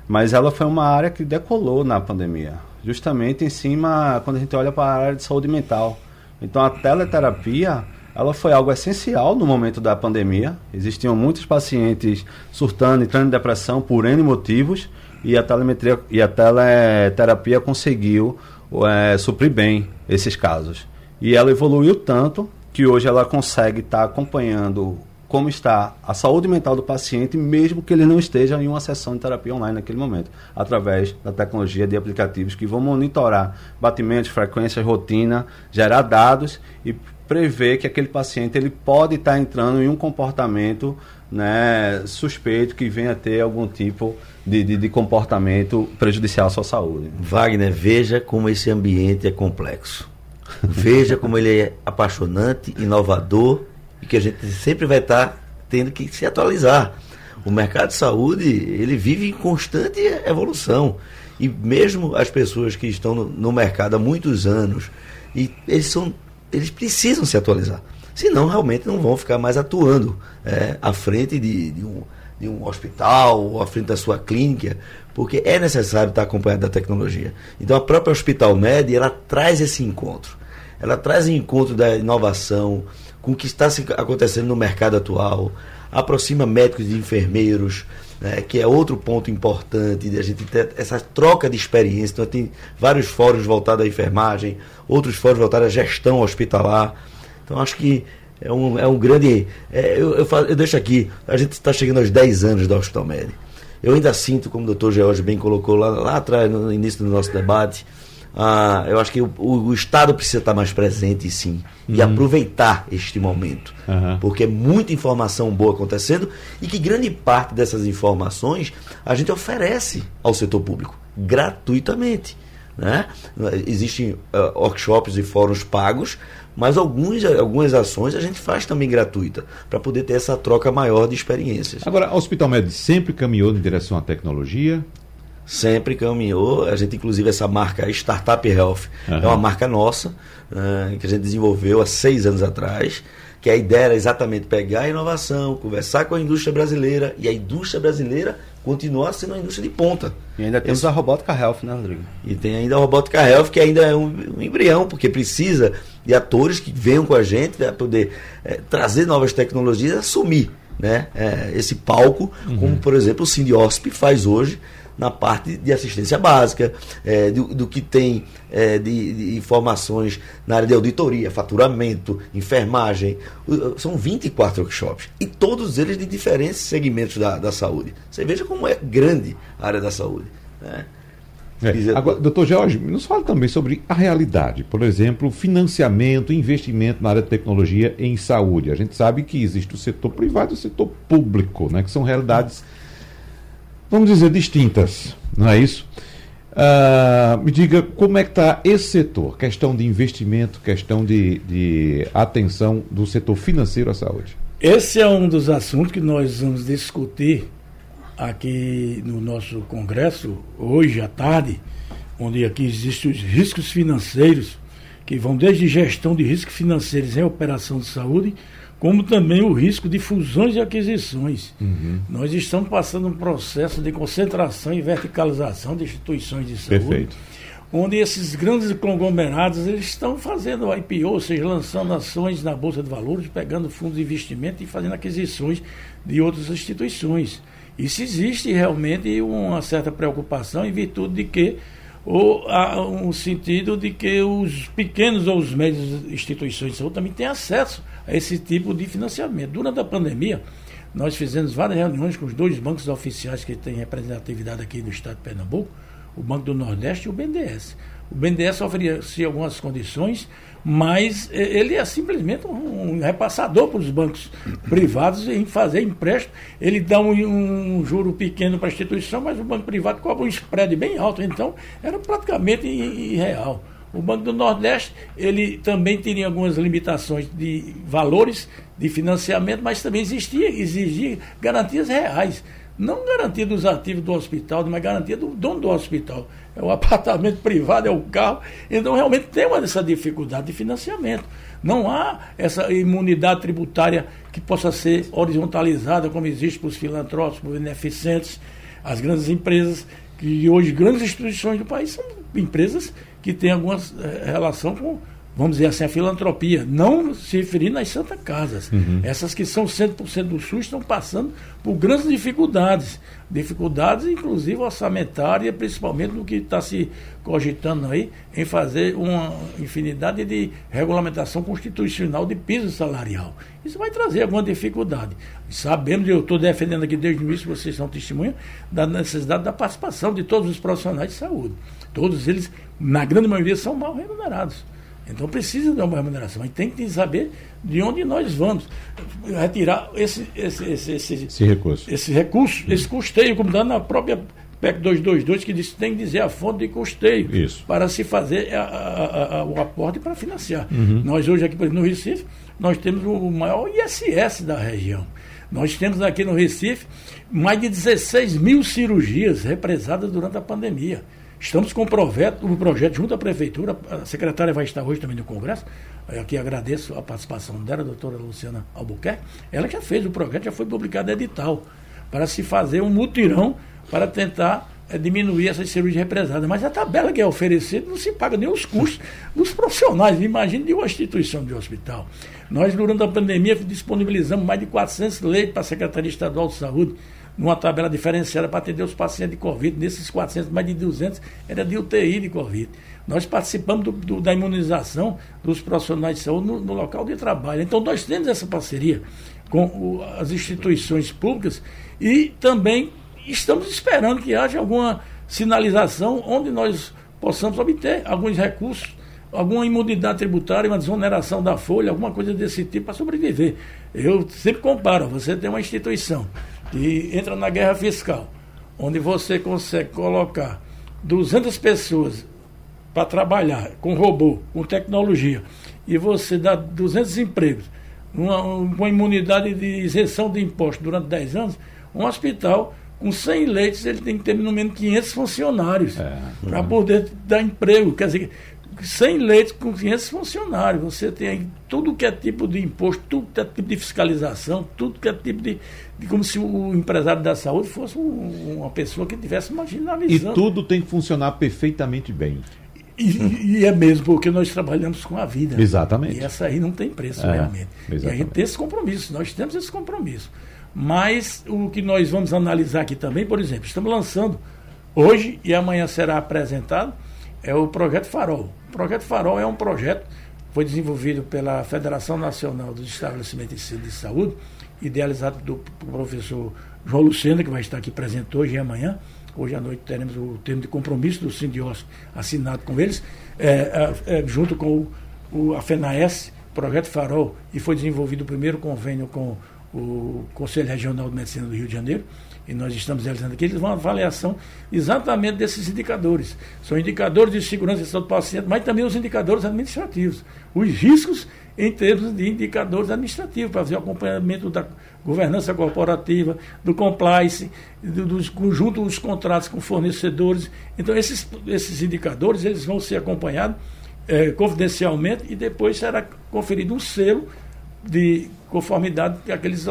Mas ela foi uma área que decolou na pandemia, justamente em cima, quando a gente olha para a área de saúde mental. Então a teleterapia ela foi algo essencial no momento da pandemia. Existiam muitos pacientes surtando, entrando em depressão por N motivos e a telemetria e a teleterapia conseguiu é, suprir bem esses casos. E ela evoluiu tanto que hoje ela consegue estar tá acompanhando como está a saúde mental do paciente, mesmo que ele não esteja em uma sessão de terapia online naquele momento, através da tecnologia de aplicativos que vão monitorar batimentos, frequências, rotina, gerar dados e prever que aquele paciente ele pode estar tá entrando em um comportamento né, suspeito que venha ter algum tipo de, de, de, comportamento prejudicial à sua saúde. Wagner, veja como esse ambiente é complexo. Veja como ele é apaixonante, inovador e que a gente sempre vai estar tendo que se atualizar. O mercado de saúde, ele vive em constante evolução. E mesmo as pessoas que estão no, no mercado há muitos anos, e eles, são, eles precisam se atualizar. Senão, realmente não vão ficar mais atuando é, à frente de, de, um, de um hospital ou à frente da sua clínica, porque é necessário estar acompanhado da tecnologia. Então, a própria Hospital Med, ela traz esse encontro. Ela traz o encontro da inovação com o que está acontecendo no mercado atual, aproxima médicos e enfermeiros, né, que é outro ponto importante de a gente ter essa troca de experiência. Então, tem vários fóruns voltados à enfermagem, outros fóruns voltados à gestão hospitalar. Então, acho que é um, é um grande. É, eu, eu, eu, deixo aqui, a gente está chegando aos 10 anos da Hospital Med. Eu ainda sinto, como o doutor George bem colocou lá, lá atrás, no início do nosso debate, ah, eu acho que o, o, Estado precisa estar mais presente, sim, uhum. e aproveitar este momento, uhum. porque é muita informação boa acontecendo e que grande parte dessas informações a gente oferece ao setor público gratuitamente. Né? Existem uh, workshops e fóruns pagos, mas alguns, algumas ações a gente faz também gratuita, para poder ter essa troca maior de experiências. Agora, a Hospital Médico sempre caminhou em direção à tecnologia? sempre caminhou. A gente, inclusive, essa marca Startup Health uhum. é uma marca nossa, uh, que a gente desenvolveu há seis anos atrás. Que a ideia era exatamente pegar a inovação, conversar com a indústria brasileira e a indústria brasileira continuar sendo uma indústria de ponta. E ainda temos Esse... a Robótica Health, né, Rodrigo? E tem ainda a Robótica Health, que ainda é um, um embrião, porque precisa de atores que venham com a gente para poder é, trazer novas tecnologias e assumir né, é, esse palco, uhum. como, por exemplo, o Sindiosp faz hoje na parte de assistência básica, é, do, do, que tem é, de, de, informações na área de auditoria, faturamento, enfermagem. São 24 workshops e todos eles de diferentes segmentos da, da saúde. Você veja como é grande a área da saúde. Né? É. Agora, doutor Jorge, nos fala também sobre a realidade. Por exemplo, financiamento, investimento na área de tecnologia em saúde. A gente sabe que existe o setor privado e o setor público, né, que são realidades vamos dizer, distintas, não é isso? Uh, me diga como é que está esse setor, questão de investimento, questão de, de atenção do setor financeiro à saúde. Esse é um dos assuntos que nós vamos discutir aqui no nosso congresso, hoje à tarde, onde aqui existem os riscos financeiros, que vão desde gestão de riscos financeiros em operação de saúde, como também o risco de fusões e aquisições. Uhum. Nós estamos passando um processo de concentração e verticalização de instituições de saúde. Perfeito. Onde esses grandes conglomerados eles estão fazendo IPO, ou seja, lançando ações na Bolsa de Valores, pegando fundos de investimento e fazendo aquisições de outras instituições. Isso existe realmente uma certa preocupação em virtude de que ou há um sentido de que os pequenos ou os médios instituições de saúde também têm acesso a esse tipo de financiamento. Durante a pandemia, nós fizemos várias reuniões com os dois bancos oficiais que têm representatividade aqui no estado de Pernambuco, o Banco do Nordeste e o BNDES. O BNDES oferecia algumas condições, mas ele é simplesmente um repassador para os bancos privados em fazer empréstimo. Ele dá um, um juro pequeno para a instituição, mas o banco privado cobra um spread bem alto. Então, era praticamente irreal. O Banco do Nordeste, ele também tinha algumas limitações de valores de financiamento, mas também existia, exigia garantias reais. Não garantia dos ativos do hospital, mas garantia do dono do hospital. É o apartamento privado, é o carro. Então, realmente tem uma essa dificuldade de financiamento. Não há essa imunidade tributária que possa ser horizontalizada, como existe para os filantrópicos, os beneficentes, as grandes empresas, que hoje grandes instituições do país são empresas que tem alguma eh, relação com, vamos dizer assim, a filantropia, não se referindo às Santa Casas. Uhum. Essas que são 100% do SUS estão passando por grandes dificuldades, dificuldades inclusive orçamentárias, principalmente no que está se cogitando aí em fazer uma infinidade de regulamentação constitucional de piso salarial. Isso vai trazer alguma dificuldade. Sabemos, eu estou defendendo aqui desde o início, vocês são testemunha, da necessidade da participação de todos os profissionais de saúde. Todos eles, na grande maioria, são mal remunerados. Então precisa de uma remuneração. Mas tem que saber de onde nós vamos retirar esse, esse, esse, esse, esse recurso. Esse recurso, esse custeio, como está na própria PEC 222, que diz, tem que dizer a fonte de custeio Isso. para se fazer a, a, a, o aporte para financiar. Uhum. Nós hoje aqui no Recife, nós temos o maior ISS da região. Nós temos aqui no Recife mais de 16 mil cirurgias represadas durante a pandemia. Estamos com o projeto, o projeto junto à Prefeitura, a secretária vai estar hoje também no Congresso, aqui agradeço a participação dela, a doutora Luciana Albuquerque, ela já fez o projeto, já foi publicado edital, para se fazer um mutirão para tentar é, diminuir essas cirurgias represadas. Mas a tabela que é oferecida não se paga nem os custos dos profissionais, imagine de uma instituição de hospital. Nós, durante a pandemia, disponibilizamos mais de 400 leitos para a Secretaria Estadual de Saúde, numa tabela diferenciada para atender os pacientes de Covid. Nesses 400, mais de 200 era de UTI de Covid. Nós participamos do, do, da imunização dos profissionais de saúde no, no, local de trabalho. Então, nós temos essa parceria com o, as instituições públicas e também estamos esperando que haja alguma sinalização onde nós possamos obter alguns recursos alguma imunidade tributária, uma desoneração da folha, alguma coisa desse tipo para sobreviver. Eu sempre comparo, você tem uma instituição que entra na guerra fiscal, onde você consegue colocar 200 pessoas para trabalhar com robô, com tecnologia, e você dá 200 empregos, uma, uma imunidade de isenção de imposto durante 10 anos, um hospital com 100 leitos ele tem que ter no mínimo 500 funcionários é, para poder dar emprego. Quer dizer, 100 leitos com 500 funcionários. Você tem aí tudo que é tipo de imposto, tudo que é tipo de fiscalização, tudo que é tipo de. de como se o empresário da saúde fosse um, uma pessoa que tivesse marginalizando. E tudo tem que funcionar perfeitamente bem. E, e, é mesmo porque nós trabalhamos com a vida. Exatamente. E essa aí não tem preço, é, realmente. Exatamente. E a gente tem esse compromisso, nós temos esse compromisso. Mas o que nós vamos analisar aqui também, por exemplo, estamos lançando hoje e amanhã será apresentado é o Projeto Farol. O Projeto Farol é um projeto que foi desenvolvido pela Federação Nacional dos Estabelecimentos de Saúde, idealizado do professor João Lucena, que vai estar aqui presente hoje e amanhã. Hoje à noite teremos o termo de compromisso do Sindiós assinado com eles, é, é, é, junto com o, a FENAES, Projeto Farol, e foi desenvolvido o primeiro convênio com o Conselho Regional de Medicina do Rio de Janeiro e nós estamos realizando aqui, eles vão avaliação exatamente desses indicadores. São indicadores de segurança e saúde do paciente, mas também os indicadores administrativos. Os riscos em termos de indicadores administrativos, para fazer o acompanhamento da governança corporativa, do compliance, do, dos dos contratos com fornecedores. Então, esses, esses indicadores eles vão ser acompanhados é, confidencialmente e depois será conferido um selo de conformidade que aqueles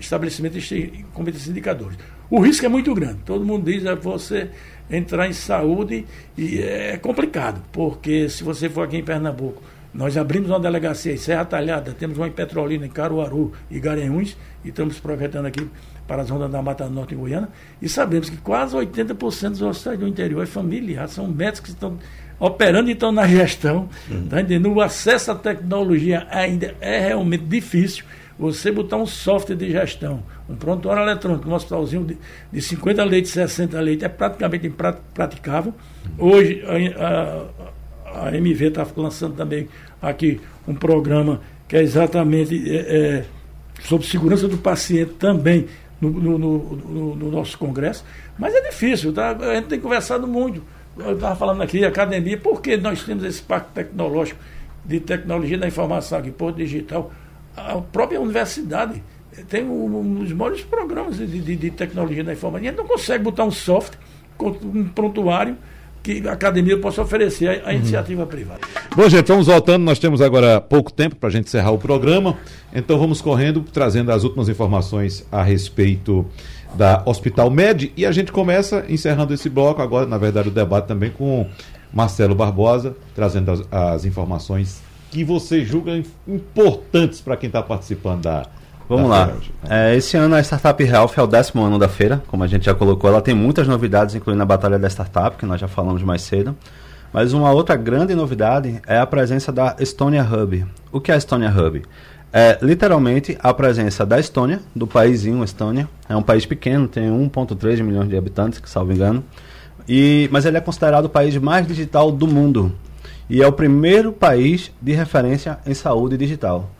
estabelecimentos como esses indicadores. O risco é muito grande. Todo mundo diz é você entrar em saúde e é complicado, porque se você for aqui em Pernambuco, nós abrimos uma delegacia em Serra Talhada, temos uma em Petrolina, em Caruaru e Garanhuns, e estamos projetando aqui para a zona da Mata Norte em Goiânia, e sabemos que quase 80% dos hospitais do interior é familiar, são médicos que estão operando então na gestão, uhum. tá entendendo? O acesso à tecnologia ainda é realmente difícil. Você botar um software de gestão, um prontuário eletrônico, um hospitalzinho de, de 50 leitos, 60 leitos, é praticamente impraticável. Hoje a, a, a MV está lançando também aqui um programa que é exatamente é, é, sobre segurança do paciente também no, no, no, no, nosso congresso. Mas é difícil, tá? a gente tem conversado muito eu estava falando aqui, academia, porque nós temos esse parque tecnológico de tecnologia da informação aqui, Porto Digital, a própria universidade tem um, dos maiores programas de, de, de tecnologia da informação. E a gente não consegue botar um software, um prontuário que a academia possa oferecer à, uhum. iniciativa privada. Bom, gente, vamos voltando. Nós temos agora pouco tempo para a gente encerrar o programa. Então vamos correndo, trazendo as últimas informações a respeito da Hospital Med. E a gente começa encerrando esse bloco, agora, na verdade, o debate também com Marcelo Barbosa, trazendo as, as informações que você julga importantes para quem está participando da. Vamos da lá. É, esse ano a Startup Health é o décimo ano da feira, como a gente já colocou. Ela tem muitas novidades, incluindo a Batalha da Startup, que nós já falamos mais cedo. Mas uma outra grande novidade é a presença da Estonia Hub. O que é a Estonia Hub? É literalmente a presença da Estônia, do paísinho Estônia. É um país pequeno, tem 1,3 milhões de habitantes, que salvo engano. E, mas ele é considerado o país mais digital do mundo. e é o primeiro país de referência em saúde digital.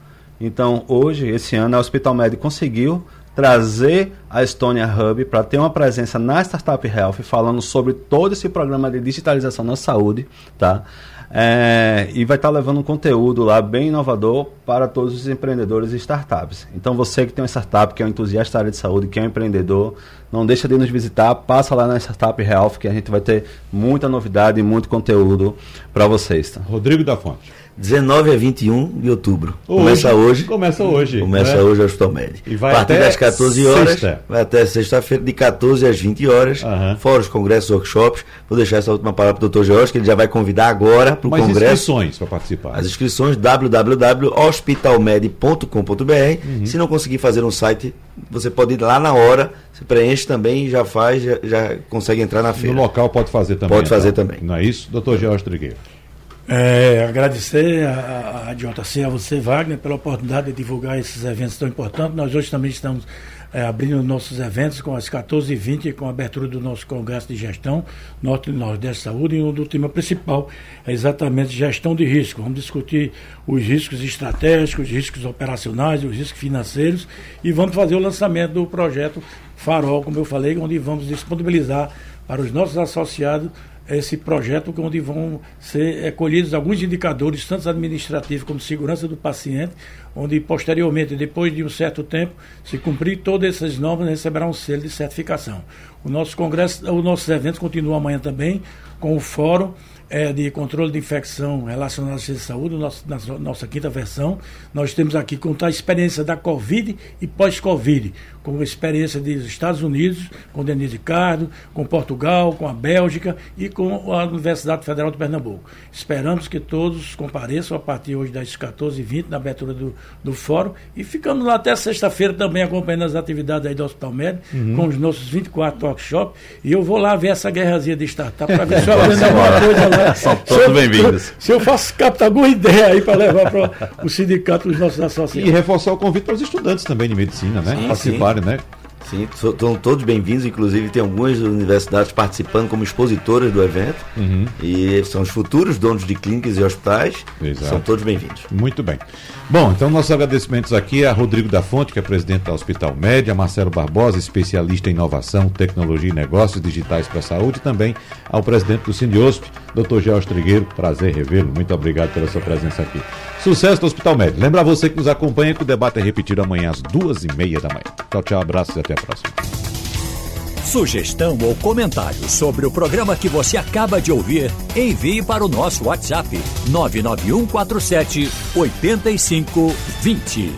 Então, hoje, esse ano, a Hospital Med conseguiu trazer a Estônia Hub para ter uma presença na Startup Health, falando sobre todo esse programa de digitalização na saúde, tá? É, e vai estar tá levando um conteúdo lá bem inovador para todos os empreendedores e startups. Então você que tem uma startup, que é um entusiasta da área de saúde, que é um empreendedor, não deixa de nos visitar, passa lá na Startup Health, que a gente vai ter muita novidade e muito conteúdo para vocês. Tá? Rodrigo da Fonte. 19 a 21 de outubro. Hoje, começa hoje. Começa hoje. Começa né? hoje o Hospital Médico. E vai a partir das 14 horas. Sexta. Vai até sexta-feira, de 14 às 20 horas. Uhum. Fora os congressos, workshops. Vou deixar essa última palavra para o Dr. George, que ele já vai convidar agora para o congresso. As inscrições para participar. As inscrições www.hospitalmed.com.br. Uhum. Se não conseguir fazer um site, você pode ir lá na hora, você preenche também, já faz, já, já consegue entrar na feira. No local pode fazer também. Pode fazer então. também. Não é isso? Doutor George Trigueiro. É, agradecer a, a JC, a você, Wagner, pela oportunidade de divulgar esses eventos tão importantes. Nós hoje também estamos é, abrindo nossos eventos com as 14h20, com a abertura do nosso Congresso de Gestão, Norte e Nordeste Saúde, e um do tema principal é exatamente gestão de risco. Vamos discutir os riscos estratégicos, os riscos operacionais, os riscos financeiros, e vamos fazer o lançamento do projeto Farol, como eu falei, onde vamos disponibilizar para os nossos associados esse projeto onde vão ser colhidos alguns indicadores, tanto administrativos como segurança do paciente, onde posteriormente, depois de um certo tempo, se cumprir todas essas normas, receberá um selo de certificação. O nosso congresso, os nossos eventos continuam amanhã também com o fórum é, de controle de infecção relacionada à ciência de saúde, nossa, nossa quinta versão. Nós temos aqui contar a experiência da Covid e pós-Covid, com a experiência dos Estados Unidos, com Denise Ricardo, com Portugal, com a Bélgica e com a Universidade Federal de Pernambuco. Esperamos que todos compareçam a partir hoje das 14h20, na abertura do, do fórum, e ficamos lá até sexta-feira também acompanhando as atividades aí do Hospital Médico, uhum. com os nossos 24 workshops, e eu vou lá ver essa guerrazinha de startup para ver se eu aprendo alguma coisa lá. São todos bem-vindos. Se eu faço captar alguma ideia aí para levar para o sindicato dos nossos associados. E reforçar o convite para os estudantes também de medicina, né? Sim, Participarem, sim. né? Sim, estão todos bem-vindos, inclusive tem algumas universidades participando como expositoras do evento. Uhum. E são os futuros donos de clínicas e hospitais. Exato. São todos bem-vindos. Muito bem. Bom, então nossos agradecimentos aqui a Rodrigo da Fonte, que é presidente da Hospital Média, Marcelo Barbosa, especialista em inovação, tecnologia e negócios digitais para a saúde, e também ao presidente do Sindiosp, Dr. George Trigueiro. Prazer revê-lo. Muito obrigado pela sua presença aqui. Sucesso do Hospital Médio. Lembra você que nos acompanha que o debate é repetido amanhã às duas e meia da manhã. Tchau, tchau, abraços e até a próxima. Sugestão ou comentário sobre o programa que você acaba de ouvir, envie para o nosso WhatsApp 99147 8520.